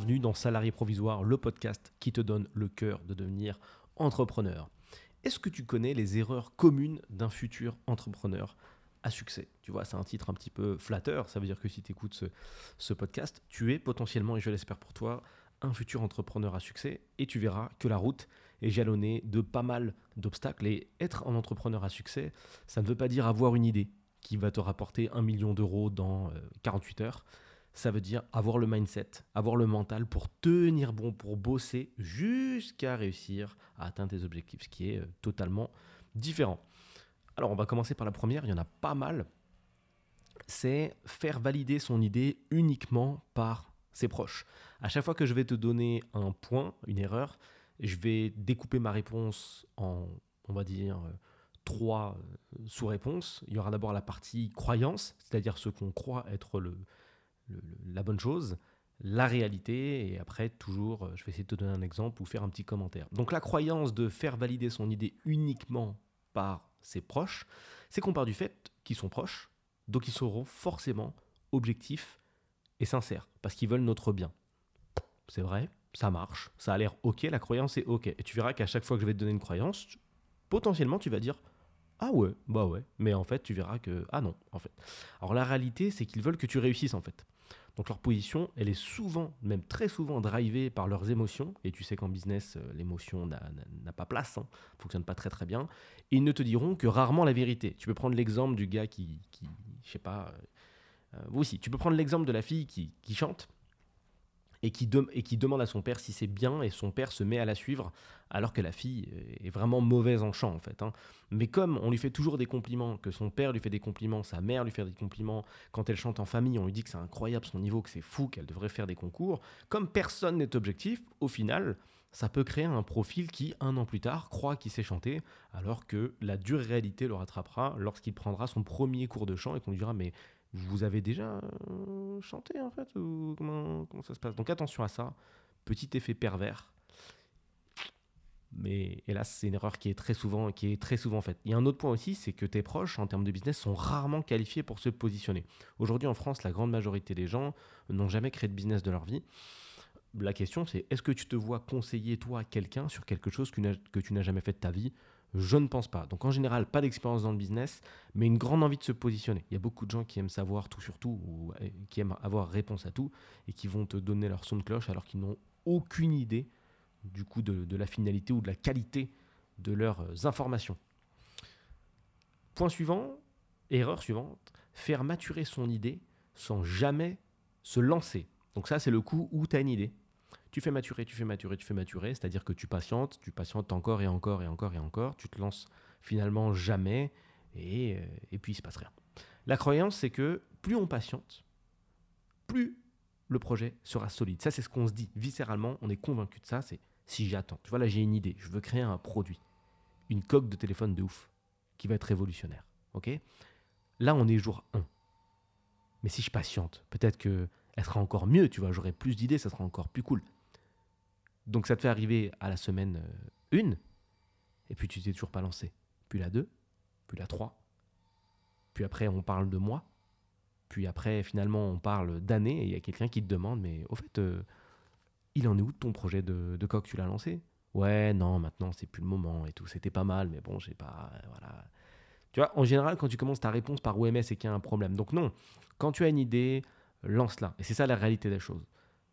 bienvenue dans Salarié Provisoire, le podcast qui te donne le cœur de devenir entrepreneur. Est-ce que tu connais les erreurs communes d'un futur entrepreneur à succès? Tu vois, c'est un titre un petit peu flatteur, ça veut dire que si tu écoutes ce, ce podcast, tu es potentiellement, et je l'espère pour toi, un futur entrepreneur à succès et tu verras que la route est jalonnée de pas mal d'obstacles. Et être un entrepreneur à succès, ça ne veut pas dire avoir une idée qui va te rapporter un million d'euros dans 48 euh, heures. Ça veut dire avoir le mindset, avoir le mental pour tenir bon, pour bosser jusqu'à réussir à atteindre tes objectifs, ce qui est euh, totalement différent. Alors on va commencer par la première, il y en a pas mal. C'est faire valider son idée uniquement par ses proches. À chaque fois que je vais te donner un point, une erreur, je vais découper ma réponse en, on va dire, euh, trois euh, sous-réponses. Il y aura d'abord la partie croyance, c'est-à-dire ce qu'on croit être le, la bonne chose, la réalité, et après, toujours, euh, je vais essayer de te donner un exemple ou faire un petit commentaire. Donc la croyance de faire valider son idée uniquement par ses proches, c'est qu'on part du fait qu'ils sont proches, donc ils seront forcément objectifs et sincères, parce qu'ils veulent notre bien. C'est vrai, ça marche, ça a l'air ok, la croyance est ok. Et tu verras qu'à chaque fois que je vais te donner une croyance, potentiellement tu vas dire ah ouais, bah ouais, mais en fait tu verras que ah non, en fait. Alors la réalité c'est qu'ils veulent que tu réussisses en fait. Donc leur position, elle est souvent, même très souvent, drivée par leurs émotions. Et tu sais qu'en business, euh, l'émotion n'a pas place, ne hein. fonctionne pas très très bien. Et ils ne te diront que rarement la vérité. Tu peux prendre l'exemple du gars qui, qui je sais pas, euh, euh aussi, tu peux prendre l'exemple de la fille qui, qui chante et qui, et qui demande à son père si c'est bien, et son père se met à la suivre, alors que la fille est vraiment mauvaise en chant, en fait. Hein. Mais comme on lui fait toujours des compliments, que son père lui fait des compliments, sa mère lui fait des compliments, quand elle chante en famille, on lui dit que c'est incroyable son niveau, que c'est fou, qu'elle devrait faire des concours, comme personne n'est objectif, au final, ça peut créer un profil qui, un an plus tard, croit qu'il sait chanter, alors que la dure réalité le rattrapera lorsqu'il prendra son premier cours de chant et qu'on lui dira mais vous avez déjà euh, chanté en fait ou comment, ça se passe? Donc attention à ça, petit effet pervers. Mais hélas, c'est une erreur qui est très souvent qui est très souvent faite. Il y a un autre point aussi, c'est que tes proches en termes de business sont rarement qualifiés pour se positionner. Aujourd'hui en France, la grande majorité des gens n'ont jamais créé de business de leur vie. La question c'est est-ce que tu te vois conseiller toi quelqu'un sur quelque chose que tu n'as jamais fait de ta vie? Je ne pense pas. Donc en général, pas d'expérience dans le business, mais une grande envie de se positionner. Il y a beaucoup de gens qui aiment savoir tout sur tout, ou euh, qui aiment avoir réponse à tout, et qui vont te donner leur son de cloche alors qu'ils n'ont aucune idée du coup de, la finalité ou de la qualité de leurs euh, informations. Point suivant, erreur suivante, faire maturer son idée sans jamais se lancer. Donc ça, c'est le coup où tu as une idée, tu fais maturer, tu fais maturer, tu fais maturer, c'est-à-dire que tu patientes, tu patientes encore et encore et encore et encore, tu te lances finalement jamais et, euh, et puis il se passe rien. La croyance, c'est que plus on patiente, plus le projet sera solide. Ça, c'est ce qu'on se dit viscéralement, on est convaincu de ça, c'est si j'attends. Tu vois, là, j'ai une idée, je veux créer un produit, une coque de téléphone de ouf, qui va être révolutionnaire. ok? Là, on est jour 1. Mais si je patiente, peut-être que elle sera encore mieux, tu vois, j'aurai plus d'idées, ça sera encore plus cool. Donc ça te fait arriver à la semaine 1, euh, et puis tu t'es toujours pas lancé. Puis la 2, puis la 3, puis après on parle de mois, puis après finalement on parle d'années, et il y a quelqu'un qui te demande, mais au fait, euh, il en est où ton projet de, de coq? Tu l'as lancé? Ouais, non, maintenant c'est plus le moment et tout. C'était pas mal, mais bon, j'ai pas. Voilà. Tu vois, en général, quand tu commences ta réponse par OMS, c'est qu'il y a un problème. Donc non, quand tu as une idée, lance-la. Et c'est ça la réalité des choses.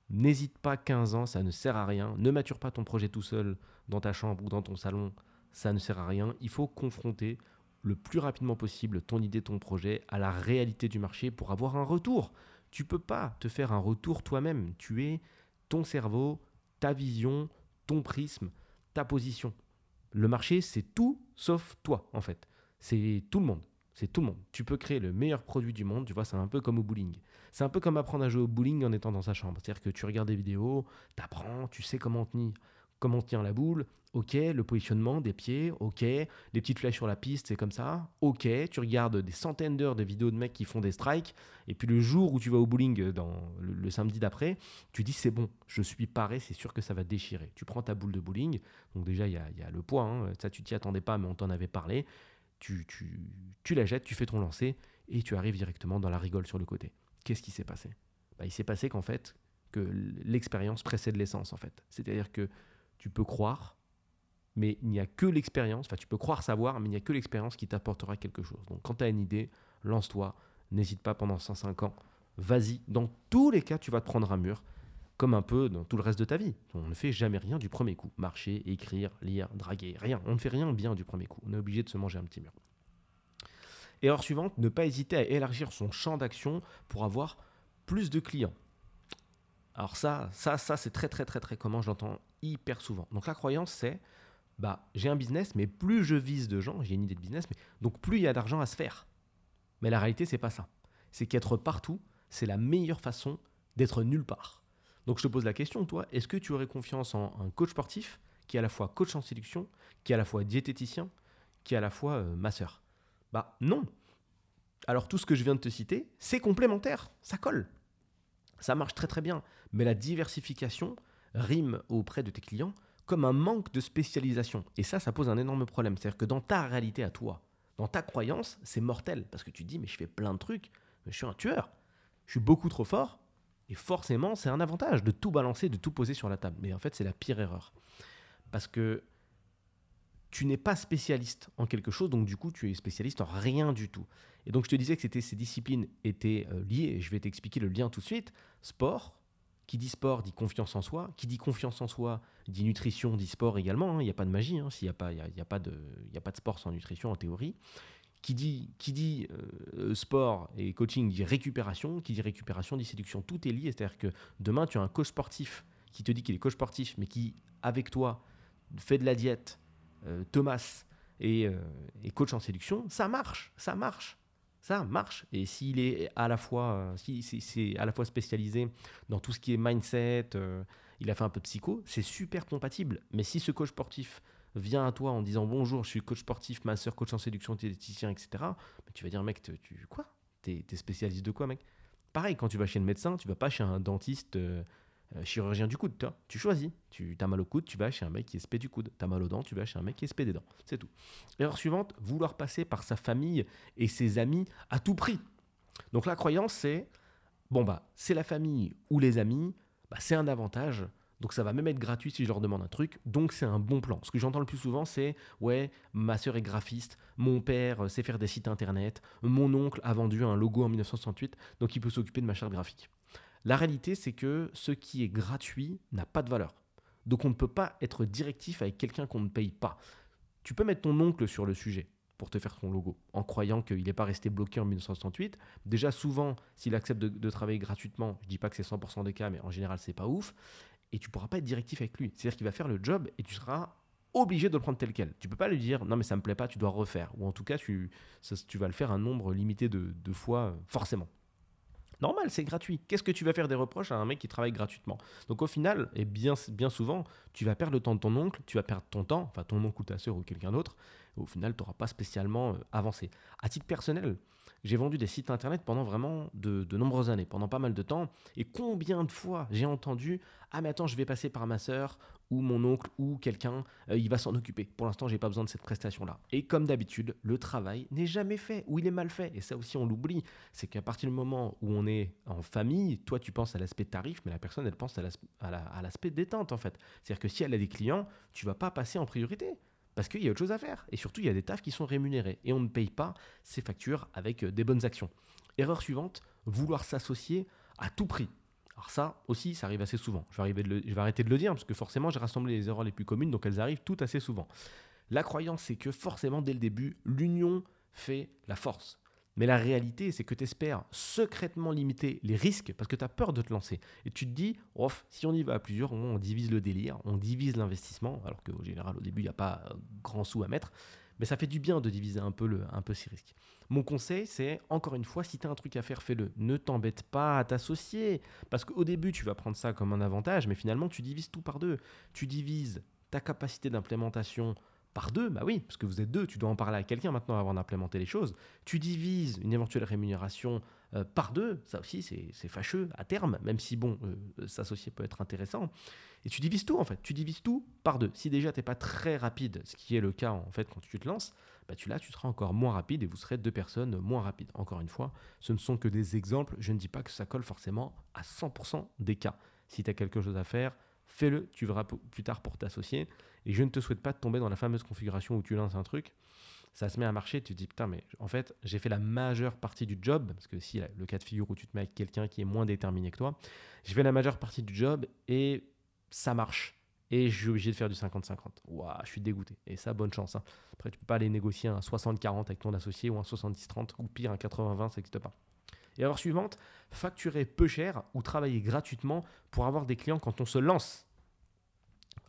N'hésite pas 15 ans, ça ne sert à rien. Ne mature pas ton projet tout seul dans ta chambre ou dans ton salon, ça ne sert à rien. Il faut confronter le plus rapidement possible ton idée, ton projet à la réalité du marché pour avoir un retour. Tu peux pas te faire un retour toi-même. Tu es ton cerveau, ta vision, ton prisme, ta position. Le marché, c'est tout sauf toi, en fait. C'est tout le monde. C'est tout le monde. Tu peux créer le meilleur produit du monde, tu vois, c'est un peu comme au bowling. C'est un peu comme apprendre à jouer au bowling en étant dans sa chambre. C'est-à-dire que tu regardes des vidéos, tu apprends, tu sais comment tenir, comment la boule, ok, le positionnement des pieds, ok, les petites flèches sur la piste, c'est comme ça, ok, tu regardes des centaines d'heures de vidéos de mecs qui font des strikes, et puis le jour où tu vas au bowling, dans le, samedi d'après, tu dis c'est bon, je suis paré, c'est sûr que ça va déchirer. Tu prends ta boule de bowling, donc déjà il y a, le poids, hein, ça tu t'y attendais pas, mais on t'en avait parlé, tu, tu, la jettes, tu fais ton lancer et tu arrives directement dans la rigole sur le côté. Qu'est-ce qui s'est passé? Bah, Il s'est passé qu'en fait, que l'expérience précède l'essence en fait. C'est-à-dire que tu peux croire, mais il n'y a que l'expérience, enfin tu peux croire savoir, mais il n'y a que l'expérience qui t'apportera quelque chose. Donc quand tu as une idée, lance-toi, n'hésite pas pendant 105 ans, vas-y, dans tous les cas tu vas te prendre un mur, comme un peu dans tout le reste de ta vie. On ne fait jamais rien du premier coup. Marcher, écrire, lire, draguer, rien. On ne fait rien bien du premier coup. On est obligé de se manger un petit mur. Erreur suivante, ne pas hésiter à élargir son champ d'action pour avoir plus de clients. Alors ça, ça, ça c'est très très très très commun, j'entends hyper souvent. Donc la croyance c'est, bah j'ai un business, mais plus je vise de gens, j'ai une idée de business, donc plus il y a d'argent à se faire. Mais la réalité c'est pas ça. C'est qu'être partout, c'est la meilleure façon d'être nulle part. Donc je te pose la question, toi, est-ce que tu aurais confiance en un coach sportif qui est à la fois coach en séduction, qui est à la fois diététicien, qui est à la fois euh, masseur? Bah non. Alors tout ce que je viens de te citer, c'est complémentaire, ça colle. Ça marche très très bien. Mais la diversification rime auprès de tes clients comme un manque de spécialisation. Et ça, ça pose un énorme problème. C'est-à-dire que dans ta réalité à toi, dans ta croyance, c'est mortel. Parce que tu dis, mais je fais plein de trucs, mais je suis un tueur. Je suis beaucoup trop fort, et forcément, c'est un avantage de tout balancer, de tout poser sur la table. Mais en fait, c'est la pire erreur. Parce que tu n'es pas spécialiste en quelque chose, donc du coup, tu es spécialiste en rien du tout. Et donc, je te disais que c'était, ces disciplines étaient euh, liées, et je vais t'expliquer le lien tout de suite. Sport, qui dit sport dit confiance en soi, qui dit confiance en soi dit nutrition, dit sport également. Hein. Il n'y a pas de magie, hein. s'il n'y a, pas, a, pas de, a pas de sport sans nutrition en théorie qui dit, qui dit euh, sport et coaching dit récupération, qui dit récupération dit séduction. Tout est lié. C'est-à-dire que demain, tu as un coach sportif qui te dit qu'il est coach sportif, mais qui, avec toi, fait de la diète, euh, Thomas, et, euh, coach en séduction, ça marche, ça marche. Ça marche. Et s'il est à la fois, c'est à la fois spécialisé dans tout ce qui est mindset, il a fait un peu de psycho, c'est super compatible. Mais si ce coach sportif vient à toi en disant bonjour, je suis coach sportif, masseur, coach en séduction, diététicien, etc., mais tu vas dire, mec, tu, quoi? T'es es spécialiste de quoi, mec? Pareil, quand tu vas chez le médecin, tu vas pas chez un dentiste euh, euh, chirurgien du coude, toi. Tu choisis. Tu as mal au coude, tu vas chez un mec qui est spé du coude. Tu as mal aux dents, tu vas chez un mec qui est spé des dents. C'est tout. Erreur suivante, vouloir passer par sa famille et ses amis à tout prix. Donc la croyance, c'est, bon, bah, c'est la famille ou les amis, bah, c'est un avantage donc ça va même être gratuit si je leur demande un truc. Donc c'est un bon plan. Ce que j'entends le plus souvent, c'est ouais, ma soeur est graphiste, mon père euh, sait faire des sites internet, mon oncle a vendu un logo en 1968, donc il peut s'occuper de ma charte graphique. La réalité, c'est que ce qui est gratuit n'a pas de valeur. Donc on ne peut pas être directif avec quelqu'un qu'on ne paye pas. Tu peux mettre ton oncle sur le sujet pour te faire ton logo, en croyant qu'il n'est pas resté bloqué en 1968. Déjà, souvent, s'il accepte de, de, travailler gratuitement, je dis pas que c'est 100% des cas, mais en général, c'est pas ouf et tu pourras pas être directif avec lui. C'est-à-dire qu'il va faire le job et tu seras obligé de le prendre tel quel. Tu peux pas lui dire non mais ça me plaît pas, tu dois refaire. Ou en tout cas tu, vas le faire un nombre limité de, fois euh, forcément. Normal, c'est gratuit. Qu'est-ce que tu vas faire des reproches à un mec qui travaille gratuitement? Donc au final, et bien, bien souvent, tu vas perdre le temps de ton oncle, tu vas perdre ton temps, enfin ton oncle ou ta soeur ou quelqu'un d'autre, au final, tu n'auras pas spécialement euh, avancé. À titre personnel, j'ai vendu des sites internet pendant vraiment de, nombreuses années, pendant pas mal de temps. Et combien de fois j'ai entendu Ah, mais attends, je vais passer par ma soeur ou mon oncle ou quelqu'un, euh, il va s'en occuper. Pour l'instant, j'ai pas besoin de cette prestation-là. Et comme d'habitude, le travail n'est jamais fait ou il est mal fait. Et ça aussi, on l'oublie. C'est qu'à partir du moment où on est en famille, toi, tu penses à l'aspect tarif, mais la personne, elle pense à l'aspect détente, en fait. C'est-à-dire que si elle a des clients, tu vas pas passer en priorité. Parce qu'il y a autre chose à faire. Et surtout, il y a des tafs qui sont rémunérés. Et on ne paye pas ces factures avec euh, des bonnes actions. Erreur suivante, vouloir s'associer à tout prix. Alors ça aussi, ça arrive assez souvent. Je vais, je vais arrêter de le dire parce que forcément, j'ai rassemblé les erreurs les plus communes, donc elles arrivent tout assez souvent. La croyance, c'est que forcément, dès le début, l'union fait la force. Mais la réalité, c'est que tu espères secrètement limiter les risques parce que tu as peur de te lancer. Et tu te dis, si on y va à plusieurs, on divise le délire, on divise l'investissement, alors qu'au général, au début, il n'y a pas euh, grand sous à mettre. Mais ça fait du bien de diviser un peu, le, un peu ces risques. Mon conseil, c'est, encore une fois, si tu as un truc à faire, fais-le. Ne t'embête pas à t'associer. Parce qu'au début, tu vas prendre ça comme un avantage, mais finalement, tu divises tout par deux. Tu divises ta capacité d'implémentation par deux, bah oui, parce que vous êtes deux, tu dois en parler à quelqu'un maintenant avant d'implémenter les choses. Tu divises une éventuelle rémunération euh, par deux, ça aussi c'est fâcheux à terme, même si bon, euh, s'associer peut être intéressant. Et tu divises tout en fait, tu divises tout par deux. Si déjà tu n'es pas très rapide, ce qui est le cas en fait quand tu te lances, bah tu là tu seras encore moins rapide et vous serez deux personnes moins rapides. Encore une fois, ce ne sont que des exemples, je ne dis pas que ça colle forcément à 100% des cas. Si tu as quelque chose à faire, fais-le, tu verras plus tard pour t'associer. Et je ne te souhaite pas de tomber dans la fameuse configuration où tu lances un truc, ça se met à marcher, tu te dis putain, mais en fait, j'ai fait la majeure partie du job, parce que si le cas de figure où tu te mets avec quelqu'un qui est moins déterminé que toi, j'ai fait la majeure partie du job et ça marche. Et je suis obligé de faire du 50-50. Waouh, je suis dégoûté. Et ça, bonne chance. Hein. Après, tu peux pas aller négocier un 60-40 avec ton associé ou un 70-30 ou pire un 80-20, ça n'existe pas. Et alors suivante, facturer peu cher ou travailler gratuitement pour avoir des clients quand on se lance.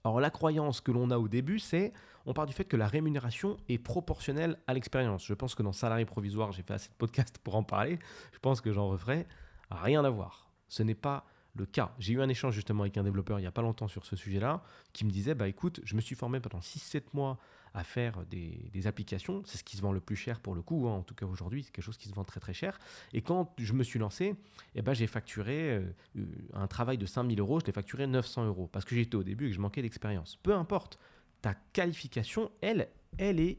Alors la croyance que l'on a au début, c'est on part du fait que la rémunération est proportionnelle à l'expérience. Je pense que dans Salarié provisoire, j'ai fait assez de podcasts pour en parler. Je pense que j'en referai. Rien à voir. Ce n'est pas le cas. J'ai eu un échange justement avec un développeur il n'y a pas longtemps sur ce sujet-là, qui me disait, bah écoute, je me suis formé pendant 6-7 mois à faire des, applications. C'est ce qui se vend le plus cher pour le coup, hein. en tout cas aujourd'hui, c'est quelque chose qui se vend très très cher. Et quand je me suis lancé, eh ben, j'ai facturé euh, un travail de 5000 euros, je l'ai facturé 900 euros, parce que j'étais au début et que je manquais d'expérience. Peu importe, ta qualification, elle, elle est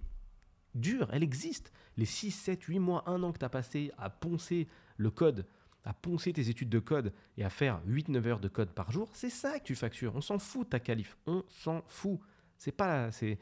dure, elle existe. Les 6, 7, 8 mois, 1 an que tu as passé à poncer le code, à poncer tes études de code et à faire 8-9 heures de code par jour, c'est ça que tu factures. On s'en fout ta qualif, on s'en fout. C'est pas c'est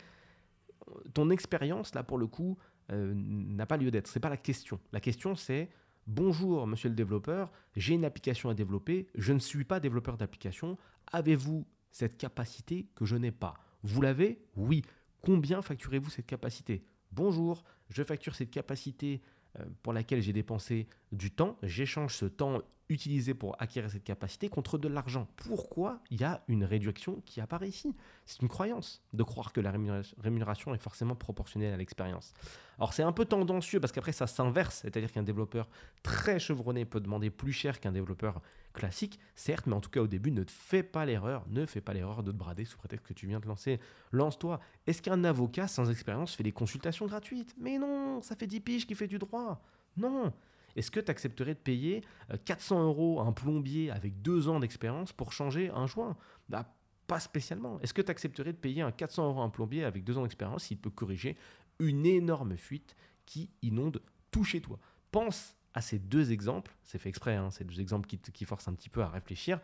ton expérience là pour le coup euh, n'a pas lieu d'être. C'est pas la question. La question c'est bonjour monsieur le développeur, j'ai une application à développer, je ne suis pas développeur d'application. Avez-vous cette capacité que je n'ai pas? Vous l'avez? Oui. Combien facturez-vous cette capacité? Bonjour, je facture cette capacité euh, pour laquelle j'ai dépensé du temps. J'échange ce temps utilisé pour acquérir cette capacité contre de l'argent. Pourquoi il y a une réduction qui apparaît ici? C'est une croyance de croire que la rémunération est forcément proportionnelle à l'expérience. Alors c'est un peu tendancieux parce qu'après ça s'inverse, c'est-à-dire qu'un développeur très chevronné peut demander plus cher qu'un développeur classique, certes, mais en tout cas au début, ne fais pas l'erreur, ne fais pas l'erreur de te brader sous prétexte que tu viens de lancer. Lance-toi. Est-ce qu'un avocat sans expérience fait des consultations gratuites? Mais non, ça fait 10 piges qui fait du droit. Non. Est-ce que tu accepterais de payer 400 euh, euros à un plombier avec deux ans d'expérience pour changer un joint? Bah, Pas spécialement. Est-ce que tu accepterais de payer un 400 euros à un plombier avec deux ans d'expérience? S'il peut corriger une énorme fuite qui inonde tout chez toi Pense à ces deux exemples, c'est fait exprès, hein, ces deux exemples qui, forcent un petit peu à réfléchir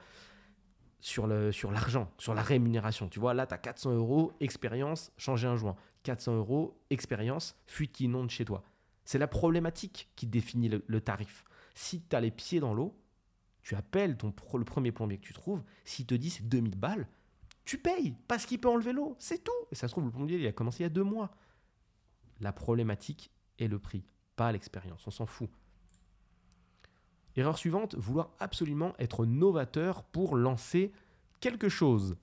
sur l'argent, sur, sur la rémunération. Tu vois, là, tu as 400 euros, expérience, changer un joint. 400 euros, expérience, fuite qui inonde chez toi. C'est la problématique qui définit le, tarif. Si tu as les pieds dans l'eau, tu appelles ton, le premier plombier que tu trouves, s'il te dit c'est 2000 balles, tu payes parce qu'il peut enlever l'eau, c'est tout. Et ça se trouve, le plombier, il a commencé il y a deux mois. La problématique est le prix, pas l'expérience, on s'en fout. Erreur suivante, vouloir absolument être novateur pour lancer quelque chose.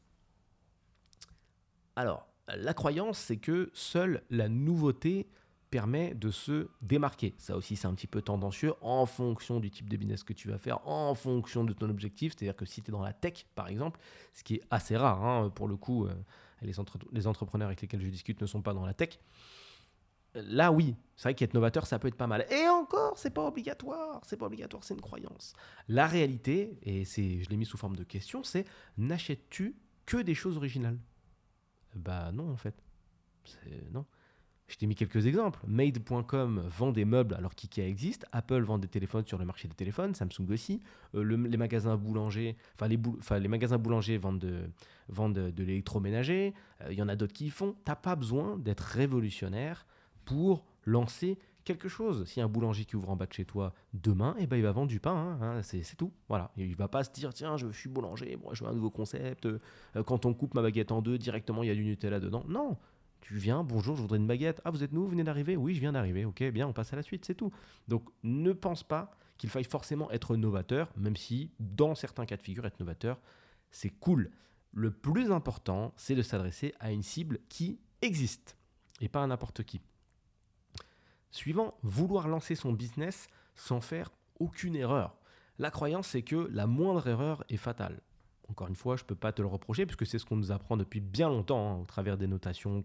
Alors, la croyance, c'est que seule la nouveauté permet de se démarquer. Ça aussi, c'est un petit peu tendancieux en fonction du type de business que tu vas faire, en fonction de ton objectif. C'est-à-dire que si tu es dans la tech, par exemple, ce qui est assez rare, hein, pour le coup, euh, les, les, entrepreneurs avec lesquels je discute ne sont pas dans la tech. Là, oui, c'est vrai qu'être novateur, ça peut être pas mal. Et encore, c'est pas obligatoire, c'est pas obligatoire, c'est une croyance. La réalité, et c'est, je l'ai mis sous forme de question, c'est n'achètes-tu que des choses originales? Bah non, en fait. Non. Je t'ai mis quelques exemples. Made.com vend des meubles alors qu'IKEA existe. Apple vend des téléphones sur le marché des téléphones. Samsung aussi. Euh, les magasins boulangers, enfin les, magasins boulangers vendent de, vendent de, l'électroménager. Euh, il y en a d'autres qui y font. T'as pas besoin d'être révolutionnaire pour lancer quelque chose. Si un boulanger qui ouvre en bas de chez toi demain, eh ben, il va vendre du pain. Hein, hein, c'est, tout. Voilà. Il va pas se dire tiens, je suis boulanger, moi je veux un nouveau concept. Euh, quand on coupe ma baguette en deux, directement il y a du Nutella dedans. Non. Tu viens, bonjour, je voudrais une baguette. Ah, vous êtes nous, vous venez d'arriver? Oui, je viens d'arriver. Ok, bien, on passe à la suite, c'est tout. Donc, ne pense pas qu'il faille forcément être novateur, même si, dans certains cas de figure, être novateur, c'est cool. Le plus important, c'est de s'adresser à une cible qui existe et pas à n'importe qui. Suivant, vouloir lancer son business sans faire aucune erreur. La croyance, c'est que la moindre erreur est fatale. Encore une fois, je ne peux pas te le reprocher puisque c'est ce qu'on nous apprend depuis bien longtemps hein, au travers des notations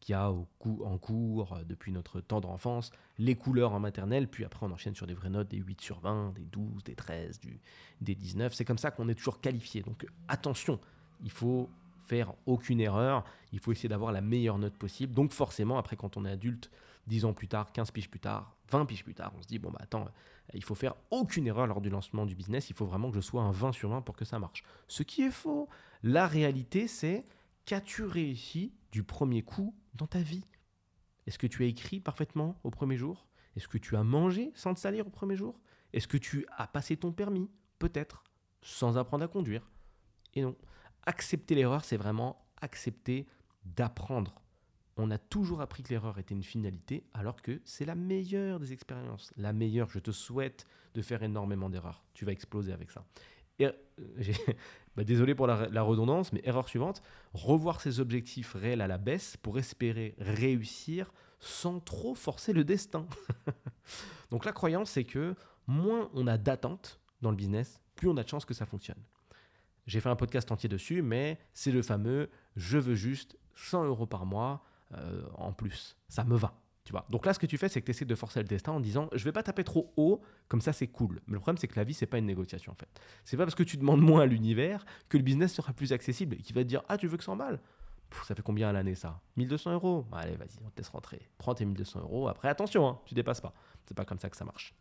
qu'il y a en cours euh, depuis notre temps d'enfance, les couleurs en maternelle, puis après on enchaîne sur des vraies notes, des 8 sur 20, des 12, des 13, du, des 19. C'est comme ça qu'on est toujours qualifié. Donc attention, il faut faire aucune erreur, il faut essayer d'avoir la meilleure note possible. Donc forcément, après, quand on est adulte, 10 ans plus tard, 15 piges plus tard, 20 piges plus tard, on se dit, bon, bah attends, il faut faire aucune erreur lors du lancement du business, il faut vraiment que je sois un 20 sur 20 pour que ça marche. Ce qui est faux. La réalité, c'est qu'as-tu réussi du premier coup dans ta vie? Est-ce que tu as écrit parfaitement au premier jour? Est-ce que tu as mangé sans te salir au premier jour? Est-ce que tu as passé ton permis Peut-être, sans apprendre à conduire? Et non. Accepter l'erreur, c'est vraiment accepter d'apprendre on a toujours appris que l'erreur était une finalité, alors que c'est la meilleure des expériences. La meilleure, je te souhaite de faire énormément d'erreurs. Tu vas exploser avec ça. Euh, bah, désolé pour la, redondance, mais erreur suivante, revoir ses objectifs réels à la baisse pour espérer réussir sans trop forcer le destin. Donc la croyance, c'est que moins on a d'attentes dans le business, plus on a de chances que ça fonctionne. J'ai fait un podcast entier dessus, mais c'est le fameux je veux juste 100 euros par mois euh, en plus. Ça me va. Tu vois. Donc là, ce que tu fais, c'est que tu essaies de forcer le destin en disant je vais pas taper trop haut, comme ça c'est cool. Mais le problème, c'est que la vie, c'est pas une négociation en fait. C'est pas parce que tu demandes moins à l'univers que le business sera plus accessible et qu'il va te dire ah, tu veux que 100 balles ça fait combien à l'année ça? 1200 euros? Allez, vas-y, on te laisse rentrer. Prends tes 1200 euros. Après, attention, hein, tu dépasses pas. C'est pas comme ça que ça marche.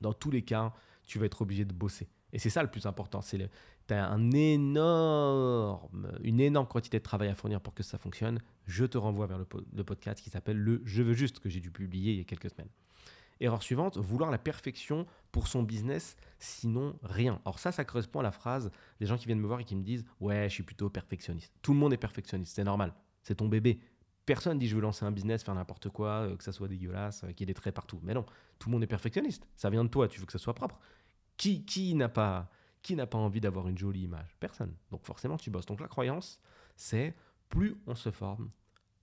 Dans tous les cas, tu vas être obligé de bosser. Et c'est ça le plus important. C'est tu as un énorme, une énorme quantité de travail à fournir pour que ça fonctionne. Je te renvoie vers le, podcast qui s'appelle le Je veux juste que j'ai dû publier il y a quelques semaines. Erreur suivante, vouloir la perfection pour son business, sinon rien. Alors ça, ça correspond à la phrase des gens qui viennent me voir et qui me disent Ouais, je suis plutôt perfectionniste. Tout le monde est perfectionniste, c'est normal. C'est ton bébé. Personne dit je veux lancer un business, faire n'importe quoi, euh, que ça soit dégueulasse, euh, qu'il y ait des traits partout. Mais non, tout le monde est perfectionniste. Ça vient de toi, tu veux que ça soit propre. Qui, qui n'a pas, qui n'a pas envie d'avoir une jolie image Personne. Donc forcément, tu bosses. Donc la croyance, c'est plus on se forme,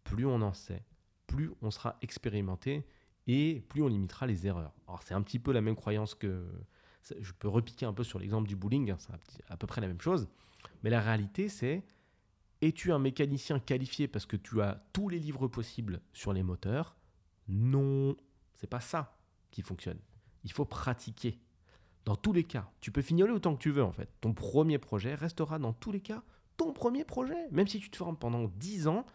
plus on en sait, plus on sera expérimenté et plus on limitera les erreurs. Alors c'est un petit peu la même croyance que... Je peux repiquer un peu sur l'exemple du bowling, hein, c'est à peu près la même chose. Mais la réalité, c'est es-tu un mécanicien qualifié parce que tu as tous les livres possibles sur les moteurs? Non, c'est pas ça qui fonctionne. Il faut pratiquer. Dans tous les cas, tu peux fignoler autant que tu veux en fait. Ton premier projet restera dans tous les cas ton premier projet. Même si tu te formes pendant 10 ans,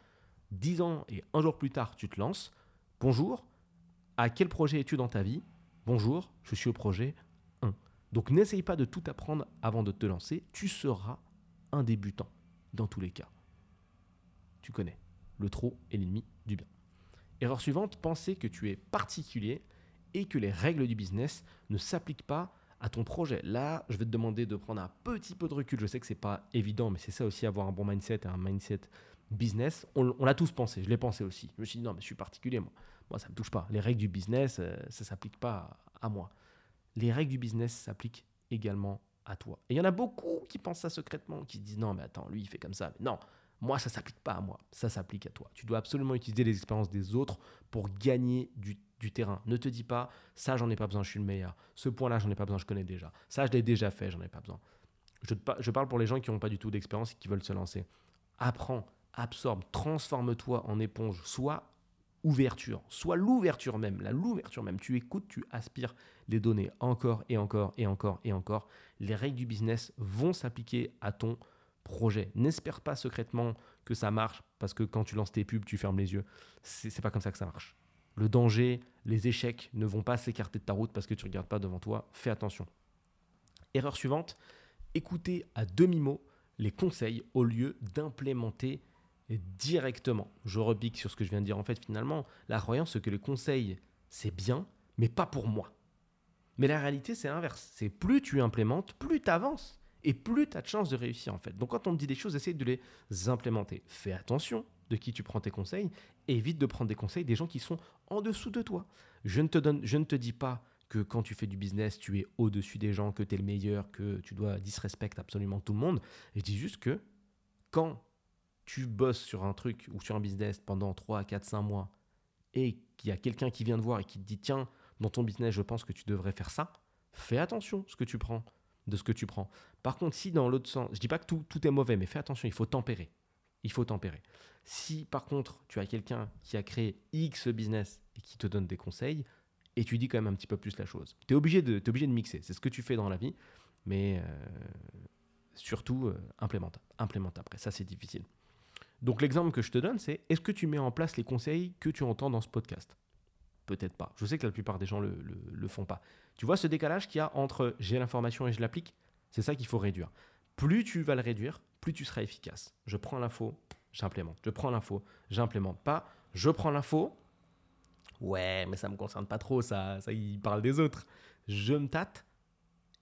10 ans et un jour plus tard, tu te lances. Bonjour, à quel projet es-tu dans ta vie? Bonjour, je suis au projet 1. Donc n'essaye pas de tout apprendre avant de te lancer. Tu seras un débutant dans tous les cas. Tu connais, le trop est l'ennemi du bien. Erreur suivante, penser que tu es particulier et que les règles du business ne s'appliquent pas à ton projet. Là, je vais te demander de prendre un petit peu de recul. Je sais que c'est pas évident, mais c'est ça aussi avoir un bon mindset et un mindset business. On, l'a tous pensé, je l'ai pensé aussi. Je me suis dit non, mais je suis particulier moi. Moi, ça me touche pas. Les règles du business, ça euh, ça s'applique pas à, moi. Les règles du business s'appliquent également à toi. Et il y en a beaucoup qui pensent ça secrètement, qui se disent non, mais attends, lui il fait comme ça. Mais non, moi ça s'applique pas à moi, ça s'applique à toi. Tu dois absolument utiliser les expériences des autres pour gagner du du terrain. Ne te dis pas, ça, j'en ai pas besoin, je suis le meilleur. Ce point-là, j'en ai pas besoin, je connais déjà. Ça, je l'ai déjà fait, j'en ai pas besoin. Je, parle pour les gens qui n'ont pas du tout d'expérience et qui veulent se lancer. Apprends, absorbe, transforme-toi en éponge. Sois ouverture, soit l'ouverture même, la l'ouverture même. Tu écoutes, tu aspires les données encore et encore et encore et encore. Les règles du business vont s'appliquer à ton projet. N'espère pas secrètement que ça marche parce que quand tu lances tes pubs, tu fermes les yeux. C'est pas comme ça que ça marche. Le danger, les échecs ne vont pas s'écarter de ta route parce que tu ne regardes pas devant toi. Fais attention. Erreur suivante, écouter à demi-mot les conseils au lieu d'implémenter directement. Je repique sur ce que je viens de dire. En fait, finalement, la croyance, c'est que les conseils, c'est bien, mais pas pour moi. Mais la réalité, c'est l'inverse. C'est plus tu implémentes, plus tu avances. Et plus tu as de chances de réussir, en fait. Donc, quand on te dit des choses, essaye de les implémenter. Fais attention qui tu prends tes conseils. évite de prendre des conseils des gens qui sont en dessous de toi. Je ne te, donne, je ne te dis pas que quand tu fais du business, tu es au-dessus des gens, que tu es le meilleur, que tu dois disrespecter absolument tout le monde. Je dis juste que quand tu bosses sur un truc ou sur un business pendant 3, 4, 5 mois et qu'il y a quelqu'un qui vient te voir et qui te dit tiens, dans ton business, je pense que tu devrais faire ça, fais attention ce que tu prends, de ce que tu prends. Par contre, si dans l'autre sens, je dis pas que tout, tout est mauvais, mais fais attention, il faut tempérer. Il faut tempérer. Si par contre tu as quelqu'un qui a créé X business et qui te donne des conseils, étudie quand même un petit peu plus la chose. Tu es obligé de, obligé de mixer, c'est ce que tu fais dans la vie, mais euh, surtout euh, implémente. implémenter après. Ça, c'est difficile. Donc l'exemple que je te donne, c'est est-ce que tu mets en place les conseils que tu entends dans ce podcast? Peut-être pas. Je sais que la plupart des gens le, le, le font pas. Tu vois ce décalage qu'il y a entre j'ai l'information et je l'applique? C'est ça qu'il faut réduire. Plus tu vas le réduire, plus tu seras efficace. Je prends l'info, j'implémente. Je prends l'info, j'implémente. Pas je prends l'info, ouais, mais ça me concerne pas trop, ça, ça il parle des autres. Je me tâte,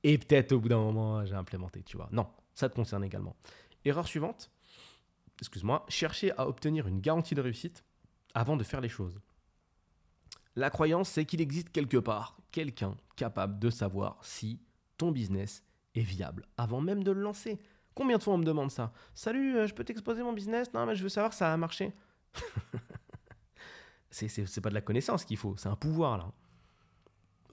et peut-être au bout d'un moment, j'ai implémenté, tu vois. Non, ça te concerne également. Erreur suivante, excuse-moi, chercher à obtenir une garantie de réussite avant de faire les choses. La croyance, c'est qu'il existe quelque part quelqu'un capable de savoir si ton business est viable avant même de le lancer. Combien de fois on me demande ça? Salut, euh, je peux t'exposer mon business? Non, mais je veux savoir ça a marché. c'est pas de la connaissance qu'il faut, c'est un pouvoir là.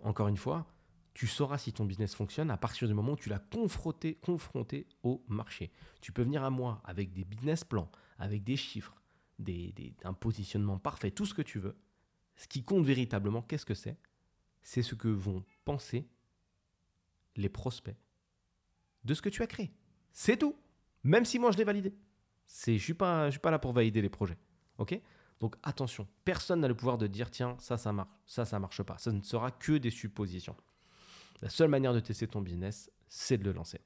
Encore une fois, tu sauras si ton business fonctionne à partir du moment où tu l'as confronté, confronté au marché. Tu peux venir à moi avec des business plans, avec des chiffres, des, un positionnement parfait, tout ce que tu veux. Ce qui compte véritablement, qu'est-ce que c'est? C'est ce que vont penser les prospects de ce que tu as créé. C'est tout. Même si moi je l'ai validé. Je ne suis, pas, suis pas là pour valider les projets. ok? Donc attention, personne n'a le pouvoir de dire tiens, ça, ça marche, ça, ça marche pas. Ça ne sera que des suppositions. La seule manière de tester ton business, c'est de le lancer.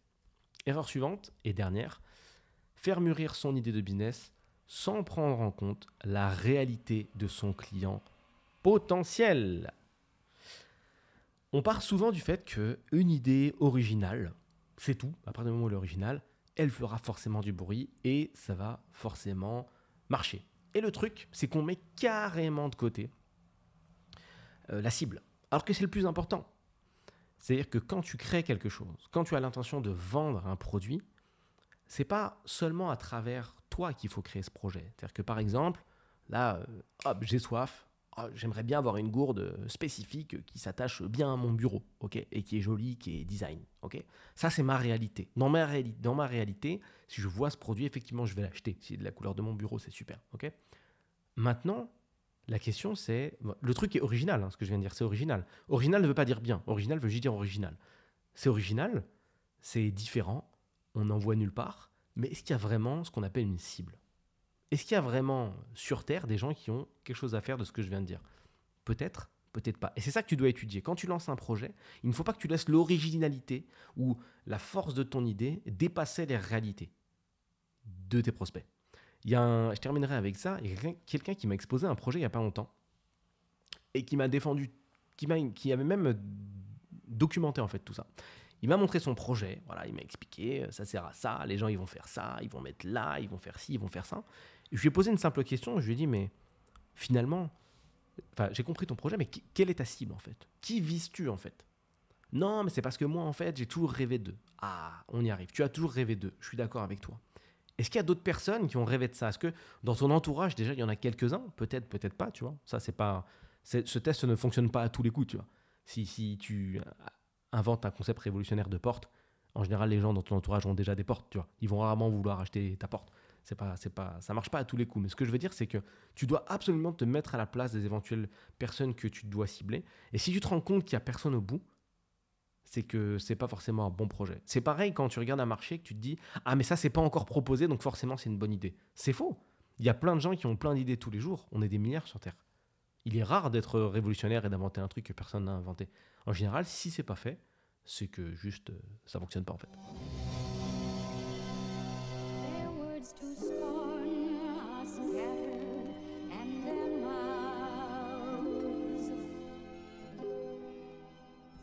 Erreur suivante et dernière, faire mûrir son idée de business sans prendre en compte la réalité de son client potentiel. On part souvent du fait qu'une idée originale, c'est tout, à partir du moment où elle est originale, elle fera forcément du bruit et ça va forcément marcher. Et le truc, c'est qu'on met carrément de côté euh, la cible. Alors que c'est le plus important. C'est-à-dire que quand tu crées quelque chose, quand tu as l'intention de vendre un produit, c'est pas seulement à travers toi qu'il faut créer ce projet. C'est-à-dire que par exemple, là, euh, hop, j'ai soif, oh, j'aimerais bien avoir une gourde spécifique qui s'attache bien à mon bureau, ok, et qui est jolie, qui est design, ok. Ça c'est ma réalité. Dans ma, réalité. si je vois ce produit, effectivement, je vais l'acheter. Si de la couleur de mon bureau, c'est super, ok. Maintenant, la question, c'est. Le truc est original, hein, ce que je viens de dire, c'est original. Original ne veut pas dire bien. Original veut juste dire original. C'est original, c'est différent, on n'en voit nulle part, mais est-ce qu'il y a vraiment ce qu'on appelle une cible? Est-ce qu'il y a vraiment sur Terre des gens qui ont quelque chose à faire de ce que je viens de dire? Peut-être, peut-être pas. Et c'est ça que tu dois étudier. Quand tu lances un projet, il ne faut pas que tu laisses l'originalité ou la force de ton idée dépasser les réalités de tes prospects. Il y a je terminerai avec ça. Il y a quelqu'un qui m'a exposé un projet il n'y a pas longtemps et qui m'a défendu, qui, qui avait même documenté en fait tout ça. Il m'a montré son projet, voilà, il m'a expliqué, euh, ça sert à ça, les gens ils vont faire ça, ils vont mettre là, ils vont faire ci, ils vont faire ça. Je lui ai posé une simple question, je lui ai dit, mais finalement, j'ai compris ton projet, mais quelle est ta cible en fait? Qui vises-tu en fait? Non, mais c'est parce que moi en fait, j'ai toujours rêvé d'eux. Ah, on y arrive, tu as toujours rêvé d'eux, je suis d'accord avec toi. Est-ce qu'il y a d'autres personnes qui ont rêvé de ça? Est-ce que dans ton entourage, déjà, il y en a quelques-uns? Peut-être, peut-être pas, tu vois. Ça, c'est pas. Ce test ne fonctionne pas à tous les coups, tu vois. Si, si tu inventes un concept révolutionnaire de porte, en général, les gens dans ton entourage ont déjà des portes, tu vois. Ils vont rarement vouloir acheter ta porte. C'est pas, c'est pas, ça marche pas à tous les coups. Mais ce que je veux dire, c'est que tu dois absolument te mettre à la place des éventuelles personnes que tu dois cibler. Et si tu te rends compte qu'il y a personne au bout, c'est que c'est pas forcément un bon projet. C'est pareil quand tu regardes un marché que tu te dis ah mais ça c'est pas encore proposé donc forcément c'est une bonne idée. C'est faux. Il y a plein de gens qui ont plein d'idées tous les jours. On est des milliards sur Terre. Il est rare d'être révolutionnaire et d'inventer un truc que personne n'a inventé. En général, si c'est pas fait, c'est que juste euh, ça fonctionne pas en fait.